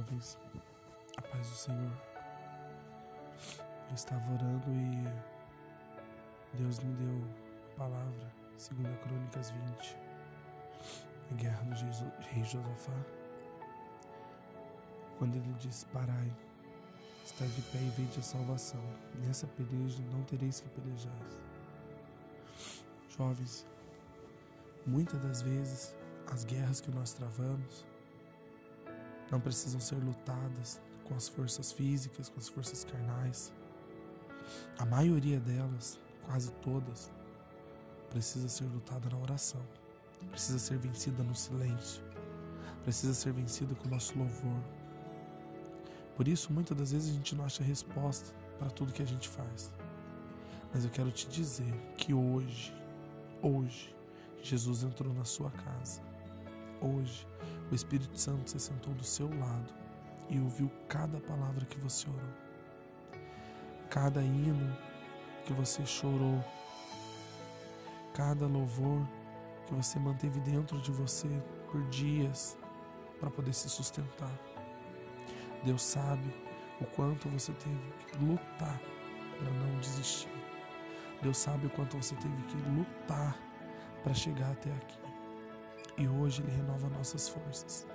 jovens, a paz do Senhor. Eu estava orando e Deus me deu a palavra, segundo a Crônicas 20, a guerra do rei Josafá, quando ele diz, parai, está de pé e vede a salvação, nessa peleja não tereis que pelejar. Jovens, muitas das vezes as guerras que nós travamos não precisam ser lutadas com as forças físicas, com as forças carnais. A maioria delas, quase todas, precisa ser lutada na oração, precisa ser vencida no silêncio, precisa ser vencida com o nosso louvor. Por isso, muitas das vezes a gente não acha resposta para tudo que a gente faz. Mas eu quero te dizer que hoje, hoje, Jesus entrou na sua casa. Hoje, o Espírito Santo se sentou do seu lado e ouviu cada palavra que você orou, cada hino que você chorou, cada louvor que você manteve dentro de você por dias para poder se sustentar. Deus sabe o quanto você teve que lutar para não desistir. Deus sabe o quanto você teve que lutar para chegar até aqui. E hoje Ele renova nossas forças.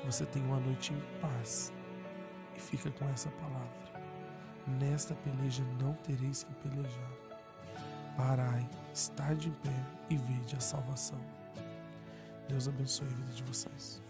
Que você tenha uma noite em paz e fica com essa palavra. Nesta peleja não tereis que pelejar. Parai, estar de pé e vede a salvação. Deus abençoe a vida de vocês.